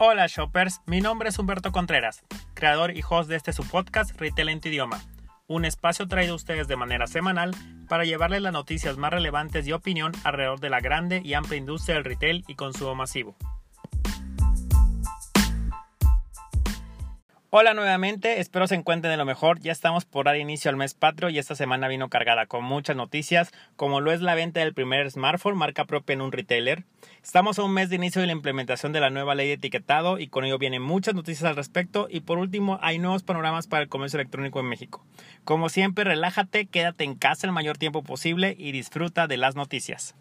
Hola shoppers, mi nombre es Humberto Contreras, creador y host de este su podcast Retail en tu idioma, un espacio traído a ustedes de manera semanal para llevarles las noticias más relevantes y opinión alrededor de la grande y amplia industria del retail y consumo masivo. Hola nuevamente, espero se encuentren de lo mejor. Ya estamos por dar inicio al mes patrio y esta semana vino cargada con muchas noticias, como lo es la venta del primer smartphone marca propia en un retailer. Estamos a un mes de inicio de la implementación de la nueva ley de etiquetado y con ello vienen muchas noticias al respecto. Y por último, hay nuevos panoramas para el comercio electrónico en México. Como siempre, relájate, quédate en casa el mayor tiempo posible y disfruta de las noticias.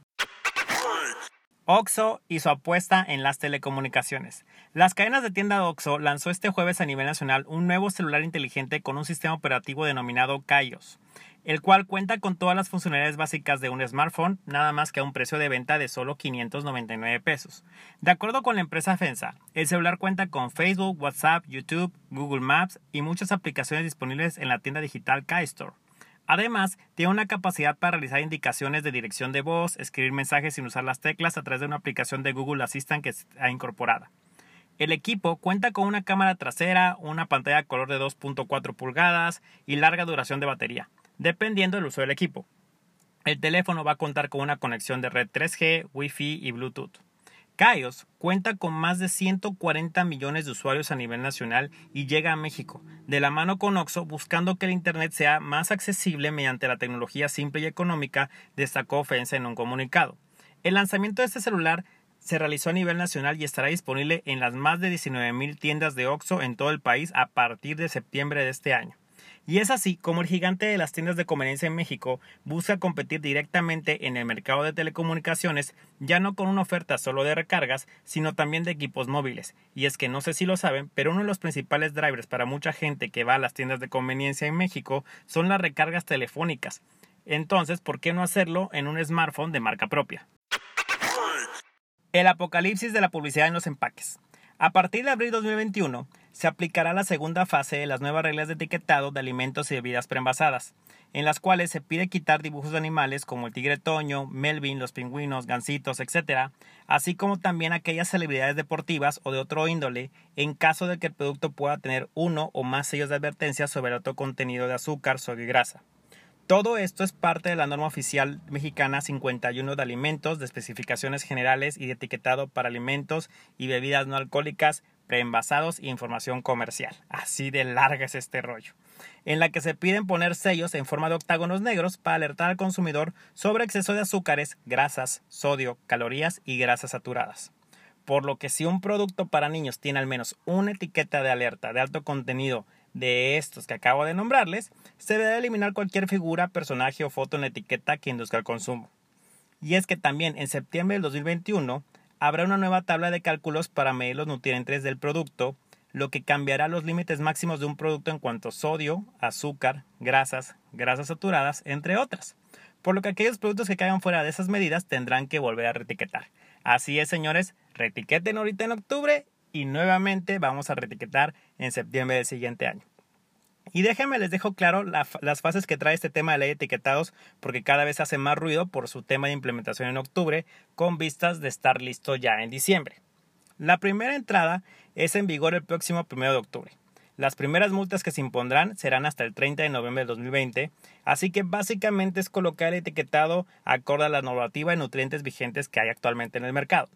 OXO y su apuesta en las telecomunicaciones. Las cadenas de tienda OXO lanzó este jueves a nivel nacional un nuevo celular inteligente con un sistema operativo denominado Kaios, el cual cuenta con todas las funcionalidades básicas de un smartphone, nada más que a un precio de venta de solo 599 pesos. De acuerdo con la empresa FENSA, el celular cuenta con Facebook, WhatsApp, YouTube, Google Maps y muchas aplicaciones disponibles en la tienda digital KaiStore. Además, tiene una capacidad para realizar indicaciones de dirección de voz, escribir mensajes sin usar las teclas a través de una aplicación de Google Assistant que está incorporada. El equipo cuenta con una cámara trasera, una pantalla color de 2.4 pulgadas y larga duración de batería, dependiendo del uso del equipo. El teléfono va a contar con una conexión de red 3G, Wi-Fi y Bluetooth. Kaios cuenta con más de 140 millones de usuarios a nivel nacional y llega a México, de la mano con Oxo, buscando que el Internet sea más accesible mediante la tecnología simple y económica, destacó Fensa en un comunicado. El lanzamiento de este celular se realizó a nivel nacional y estará disponible en las más de 19.000 tiendas de Oxo en todo el país a partir de septiembre de este año. Y es así como el gigante de las tiendas de conveniencia en México busca competir directamente en el mercado de telecomunicaciones, ya no con una oferta solo de recargas, sino también de equipos móviles. Y es que no sé si lo saben, pero uno de los principales drivers para mucha gente que va a las tiendas de conveniencia en México son las recargas telefónicas. Entonces, ¿por qué no hacerlo en un smartphone de marca propia? El apocalipsis de la publicidad en los empaques. A partir de abril 2021, se aplicará la segunda fase de las nuevas reglas de etiquetado de alimentos y bebidas preenvasadas, en las cuales se pide quitar dibujos de animales como el tigre toño, Melvin, los pingüinos, gansitos, etc., así como también aquellas celebridades deportivas o de otro índole, en caso de que el producto pueda tener uno o más sellos de advertencia sobre el otro contenido de azúcar, sodio y grasa. Todo esto es parte de la norma oficial mexicana 51 de alimentos, de especificaciones generales y de etiquetado para alimentos y bebidas no alcohólicas, preenvasados e información comercial. Así de larga es este rollo. En la que se piden poner sellos en forma de octágonos negros para alertar al consumidor sobre exceso de azúcares, grasas, sodio, calorías y grasas saturadas. Por lo que si un producto para niños tiene al menos una etiqueta de alerta de alto contenido de estos que acabo de nombrarles, se debe eliminar cualquier figura, personaje o foto en la etiqueta que induzca al consumo. Y es que también en septiembre del 2021 habrá una nueva tabla de cálculos para medir los nutrientes del producto, lo que cambiará los límites máximos de un producto en cuanto a sodio, azúcar, grasas, grasas saturadas, entre otras. Por lo que aquellos productos que caigan fuera de esas medidas tendrán que volver a retiquetar. Así es, señores, retiqueten ahorita en octubre y nuevamente vamos a retiquetar en septiembre del siguiente año. Y déjenme les dejo claro las fases que trae este tema de ley de etiquetados porque cada vez hace más ruido por su tema de implementación en octubre con vistas de estar listo ya en diciembre. La primera entrada es en vigor el próximo 1 de octubre. Las primeras multas que se impondrán serán hasta el 30 de noviembre de 2020, así que básicamente es colocar el etiquetado acorde a la normativa de nutrientes vigentes que hay actualmente en el mercado.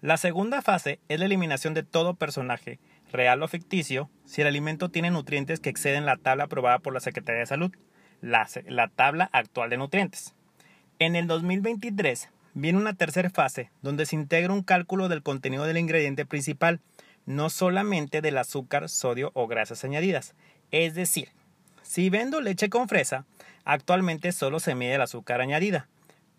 La segunda fase es la eliminación de todo personaje, real o ficticio, si el alimento tiene nutrientes que exceden la tabla aprobada por la Secretaría de Salud, la, tabla actual de nutrientes. En el 2023 viene una tercera fase donde se integra un cálculo del contenido del ingrediente principal, no solamente del azúcar, sodio o grasas añadidas. Es decir, si vendo leche con fresa, actualmente solo se mide el azúcar añadida,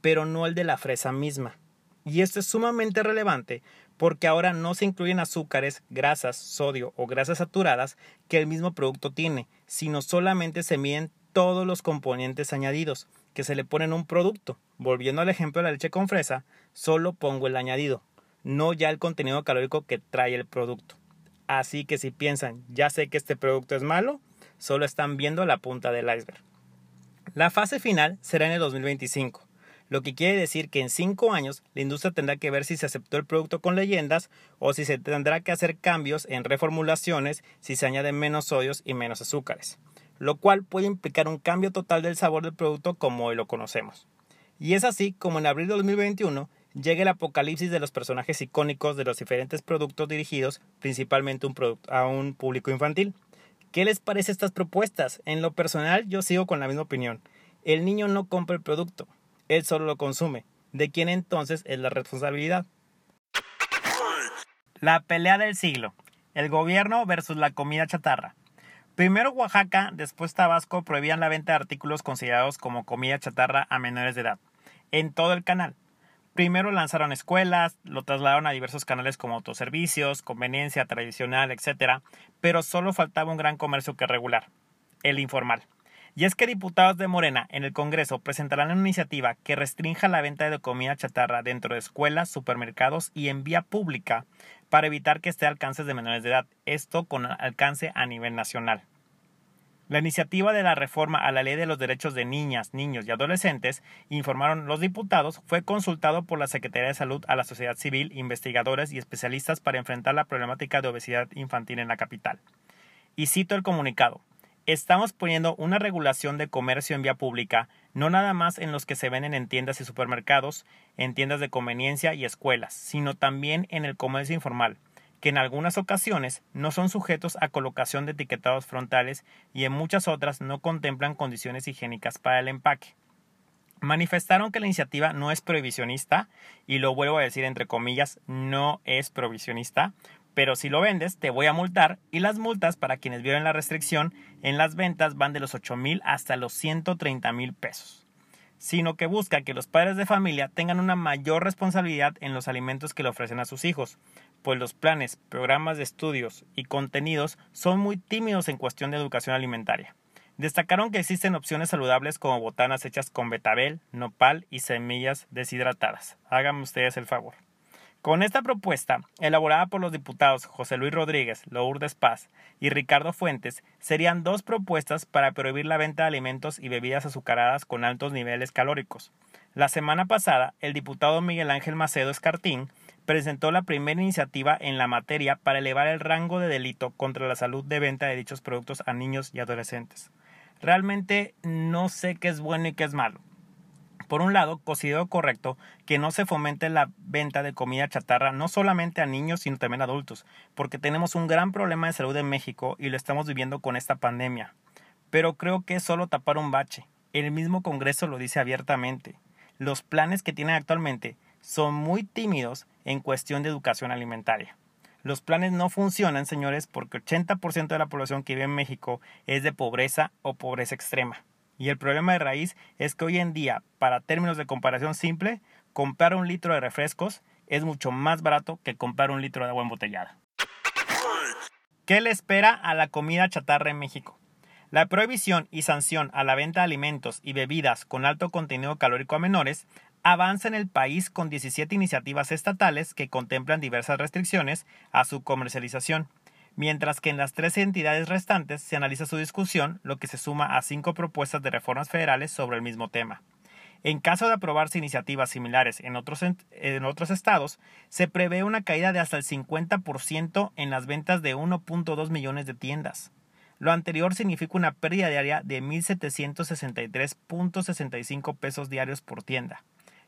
pero no el de la fresa misma. Y esto es sumamente relevante porque ahora no se incluyen azúcares, grasas, sodio o grasas saturadas que el mismo producto tiene, sino solamente se miden todos los componentes añadidos que se le ponen a un producto. Volviendo al ejemplo de la leche con fresa, solo pongo el añadido, no ya el contenido calórico que trae el producto. Así que si piensan, ya sé que este producto es malo, solo están viendo la punta del iceberg. La fase final será en el 2025 lo que quiere decir que en cinco años la industria tendrá que ver si se aceptó el producto con leyendas o si se tendrá que hacer cambios en reformulaciones si se añaden menos sodios y menos azúcares, lo cual puede implicar un cambio total del sabor del producto como hoy lo conocemos. Y es así como en abril de 2021 llega el apocalipsis de los personajes icónicos de los diferentes productos dirigidos principalmente a un público infantil. ¿Qué les parece estas propuestas? En lo personal yo sigo con la misma opinión. El niño no compra el producto, él solo lo consume. ¿De quién entonces es la responsabilidad? La pelea del siglo. El gobierno versus la comida chatarra. Primero Oaxaca, después Tabasco prohibían la venta de artículos considerados como comida chatarra a menores de edad, en todo el canal. Primero lanzaron escuelas, lo trasladaron a diversos canales como autoservicios, conveniencia tradicional, etc., pero solo faltaba un gran comercio que regular, el informal. Y es que diputados de Morena en el Congreso presentarán una iniciativa que restrinja la venta de comida chatarra dentro de escuelas, supermercados y en vía pública para evitar que esté a alcances de menores de edad, esto con alcance a nivel nacional. La iniciativa de la reforma a la Ley de los Derechos de Niñas, Niños y Adolescentes, informaron los diputados, fue consultado por la Secretaría de Salud a la sociedad civil, investigadores y especialistas para enfrentar la problemática de obesidad infantil en la capital. Y cito el comunicado. Estamos poniendo una regulación de comercio en vía pública, no nada más en los que se venden en tiendas y supermercados, en tiendas de conveniencia y escuelas, sino también en el comercio informal, que en algunas ocasiones no son sujetos a colocación de etiquetados frontales y en muchas otras no contemplan condiciones higiénicas para el empaque. Manifestaron que la iniciativa no es prohibicionista, y lo vuelvo a decir entre comillas, no es prohibicionista, pero si lo vendes te voy a multar y las multas para quienes violen la restricción en las ventas van de los 8 mil hasta los 130 mil pesos, sino que busca que los padres de familia tengan una mayor responsabilidad en los alimentos que le ofrecen a sus hijos, pues los planes, programas de estudios y contenidos son muy tímidos en cuestión de educación alimentaria. Destacaron que existen opciones saludables como botanas hechas con betabel, nopal y semillas deshidratadas. Háganme ustedes el favor. Con esta propuesta, elaborada por los diputados José Luis Rodríguez, Lourdes Paz y Ricardo Fuentes, serían dos propuestas para prohibir la venta de alimentos y bebidas azucaradas con altos niveles calóricos. La semana pasada, el diputado Miguel Ángel Macedo Escartín presentó la primera iniciativa en la materia para elevar el rango de delito contra la salud de venta de dichos productos a niños y adolescentes. Realmente no sé qué es bueno y qué es malo. Por un lado, considero correcto que no se fomente la venta de comida chatarra no solamente a niños, sino también a adultos, porque tenemos un gran problema de salud en México y lo estamos viviendo con esta pandemia. Pero creo que es solo tapar un bache. El mismo Congreso lo dice abiertamente. Los planes que tienen actualmente son muy tímidos en cuestión de educación alimentaria. Los planes no funcionan, señores, porque 80% de la población que vive en México es de pobreza o pobreza extrema. Y el problema de raíz es que hoy en día, para términos de comparación simple, comprar un litro de refrescos es mucho más barato que comprar un litro de agua embotellada. ¿Qué le espera a la comida chatarra en México? La prohibición y sanción a la venta de alimentos y bebidas con alto contenido calórico a menores avanza en el país con 17 iniciativas estatales que contemplan diversas restricciones a su comercialización mientras que en las tres entidades restantes se analiza su discusión, lo que se suma a cinco propuestas de reformas federales sobre el mismo tema. En caso de aprobarse iniciativas similares en otros, en otros estados, se prevé una caída de hasta el 50% en las ventas de 1.2 millones de tiendas. Lo anterior significa una pérdida diaria de 1.763.65 pesos diarios por tienda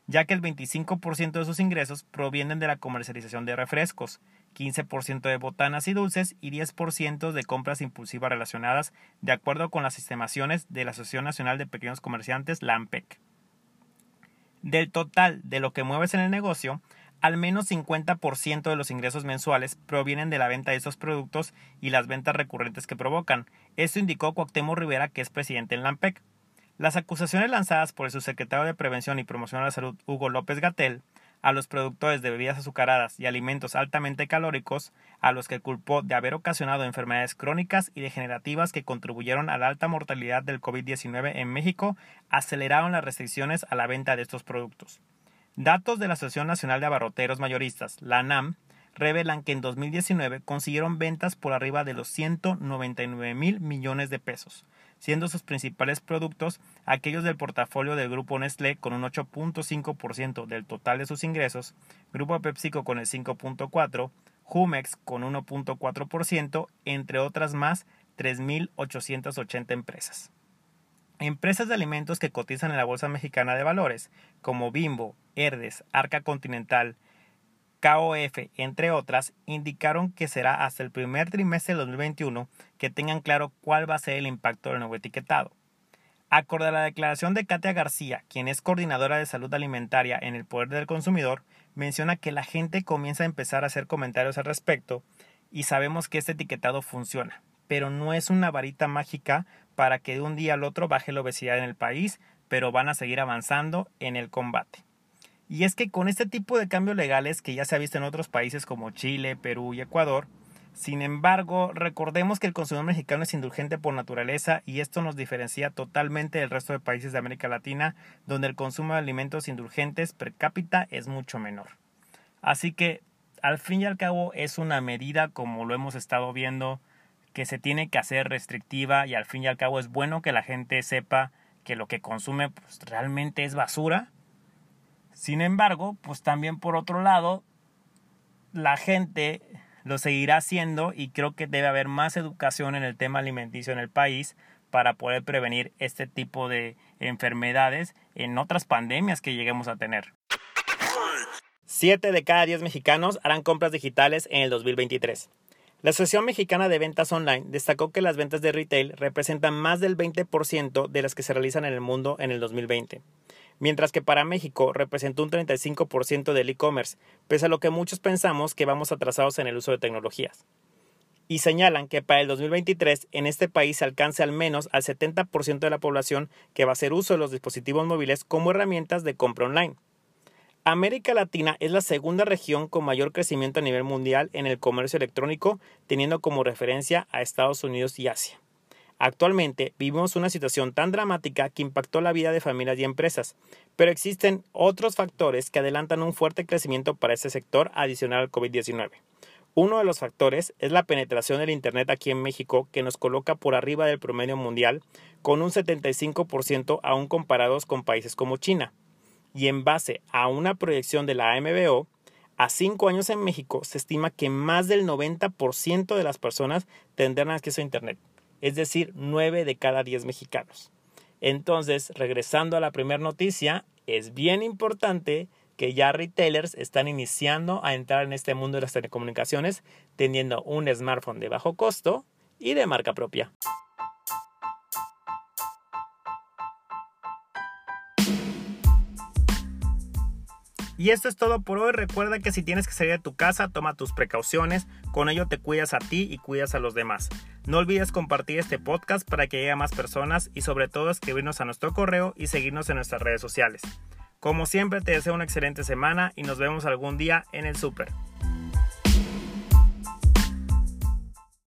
ya que el 25% de sus ingresos provienen de la comercialización de refrescos, 15% de botanas y dulces y 10% de compras impulsivas relacionadas, de acuerdo con las estimaciones de la Asociación Nacional de Pequeños Comerciantes, la. Del total de lo que mueves en el negocio, al menos 50% de los ingresos mensuales provienen de la venta de estos productos y las ventas recurrentes que provocan. Esto indicó Cuauhtémoc Rivera, que es presidente en la AMPEC. Las acusaciones lanzadas por el subsecretario de Prevención y Promoción de la Salud, Hugo López Gatel, a los productores de bebidas azucaradas y alimentos altamente calóricos, a los que culpó de haber ocasionado enfermedades crónicas y degenerativas que contribuyeron a la alta mortalidad del COVID-19 en México, aceleraron las restricciones a la venta de estos productos. Datos de la Asociación Nacional de Abarroteros Mayoristas, la ANAM, revelan que en 2019 consiguieron ventas por arriba de los 199 mil millones de pesos, siendo sus principales productos aquellos del portafolio del grupo Nestlé con un 8.5% del total de sus ingresos, Grupo PepsiCo con el 5.4%, Jumex con 1.4%, entre otras más 3.880 empresas. Empresas de alimentos que cotizan en la Bolsa Mexicana de Valores, como Bimbo, Herdes, Arca Continental, KOF, entre otras, indicaron que será hasta el primer trimestre del 2021 que tengan claro cuál va a ser el impacto del nuevo etiquetado. Acorde a la declaración de Katia García, quien es coordinadora de salud alimentaria en el Poder del Consumidor, menciona que la gente comienza a empezar a hacer comentarios al respecto y sabemos que este etiquetado funciona, pero no es una varita mágica para que de un día al otro baje la obesidad en el país, pero van a seguir avanzando en el combate. Y es que con este tipo de cambios legales que ya se ha visto en otros países como Chile, Perú y Ecuador, sin embargo, recordemos que el consumidor mexicano es indulgente por naturaleza y esto nos diferencia totalmente del resto de países de América Latina, donde el consumo de alimentos indulgentes per cápita es mucho menor. Así que, al fin y al cabo, es una medida, como lo hemos estado viendo, que se tiene que hacer restrictiva y al fin y al cabo es bueno que la gente sepa que lo que consume pues, realmente es basura. Sin embargo, pues también por otro lado, la gente lo seguirá haciendo y creo que debe haber más educación en el tema alimenticio en el país para poder prevenir este tipo de enfermedades en otras pandemias que lleguemos a tener. 7 de cada 10 mexicanos harán compras digitales en el 2023. La Asociación Mexicana de Ventas Online destacó que las ventas de retail representan más del 20% de las que se realizan en el mundo en el 2020, mientras que para México representó un 35% del e-commerce, pese a lo que muchos pensamos que vamos atrasados en el uso de tecnologías. Y señalan que para el 2023 en este país se alcance al menos al 70% de la población que va a hacer uso de los dispositivos móviles como herramientas de compra online. América Latina es la segunda región con mayor crecimiento a nivel mundial en el comercio electrónico, teniendo como referencia a Estados Unidos y Asia. Actualmente vivimos una situación tan dramática que impactó la vida de familias y empresas, pero existen otros factores que adelantan un fuerte crecimiento para este sector adicional al COVID-19. Uno de los factores es la penetración del Internet aquí en México, que nos coloca por arriba del promedio mundial, con un 75% aún comparados con países como China y en base a una proyección de la AMBO, a cinco años en México se estima que más del 90% de las personas tendrán acceso a Internet, es decir, 9 de cada 10 mexicanos. Entonces, regresando a la primera noticia, es bien importante que ya retailers están iniciando a entrar en este mundo de las telecomunicaciones teniendo un smartphone de bajo costo y de marca propia. Y esto es todo por hoy. Recuerda que si tienes que salir de tu casa, toma tus precauciones. Con ello te cuidas a ti y cuidas a los demás. No olvides compartir este podcast para que llegue a más personas y sobre todo escribirnos a nuestro correo y seguirnos en nuestras redes sociales. Como siempre te deseo una excelente semana y nos vemos algún día en el super.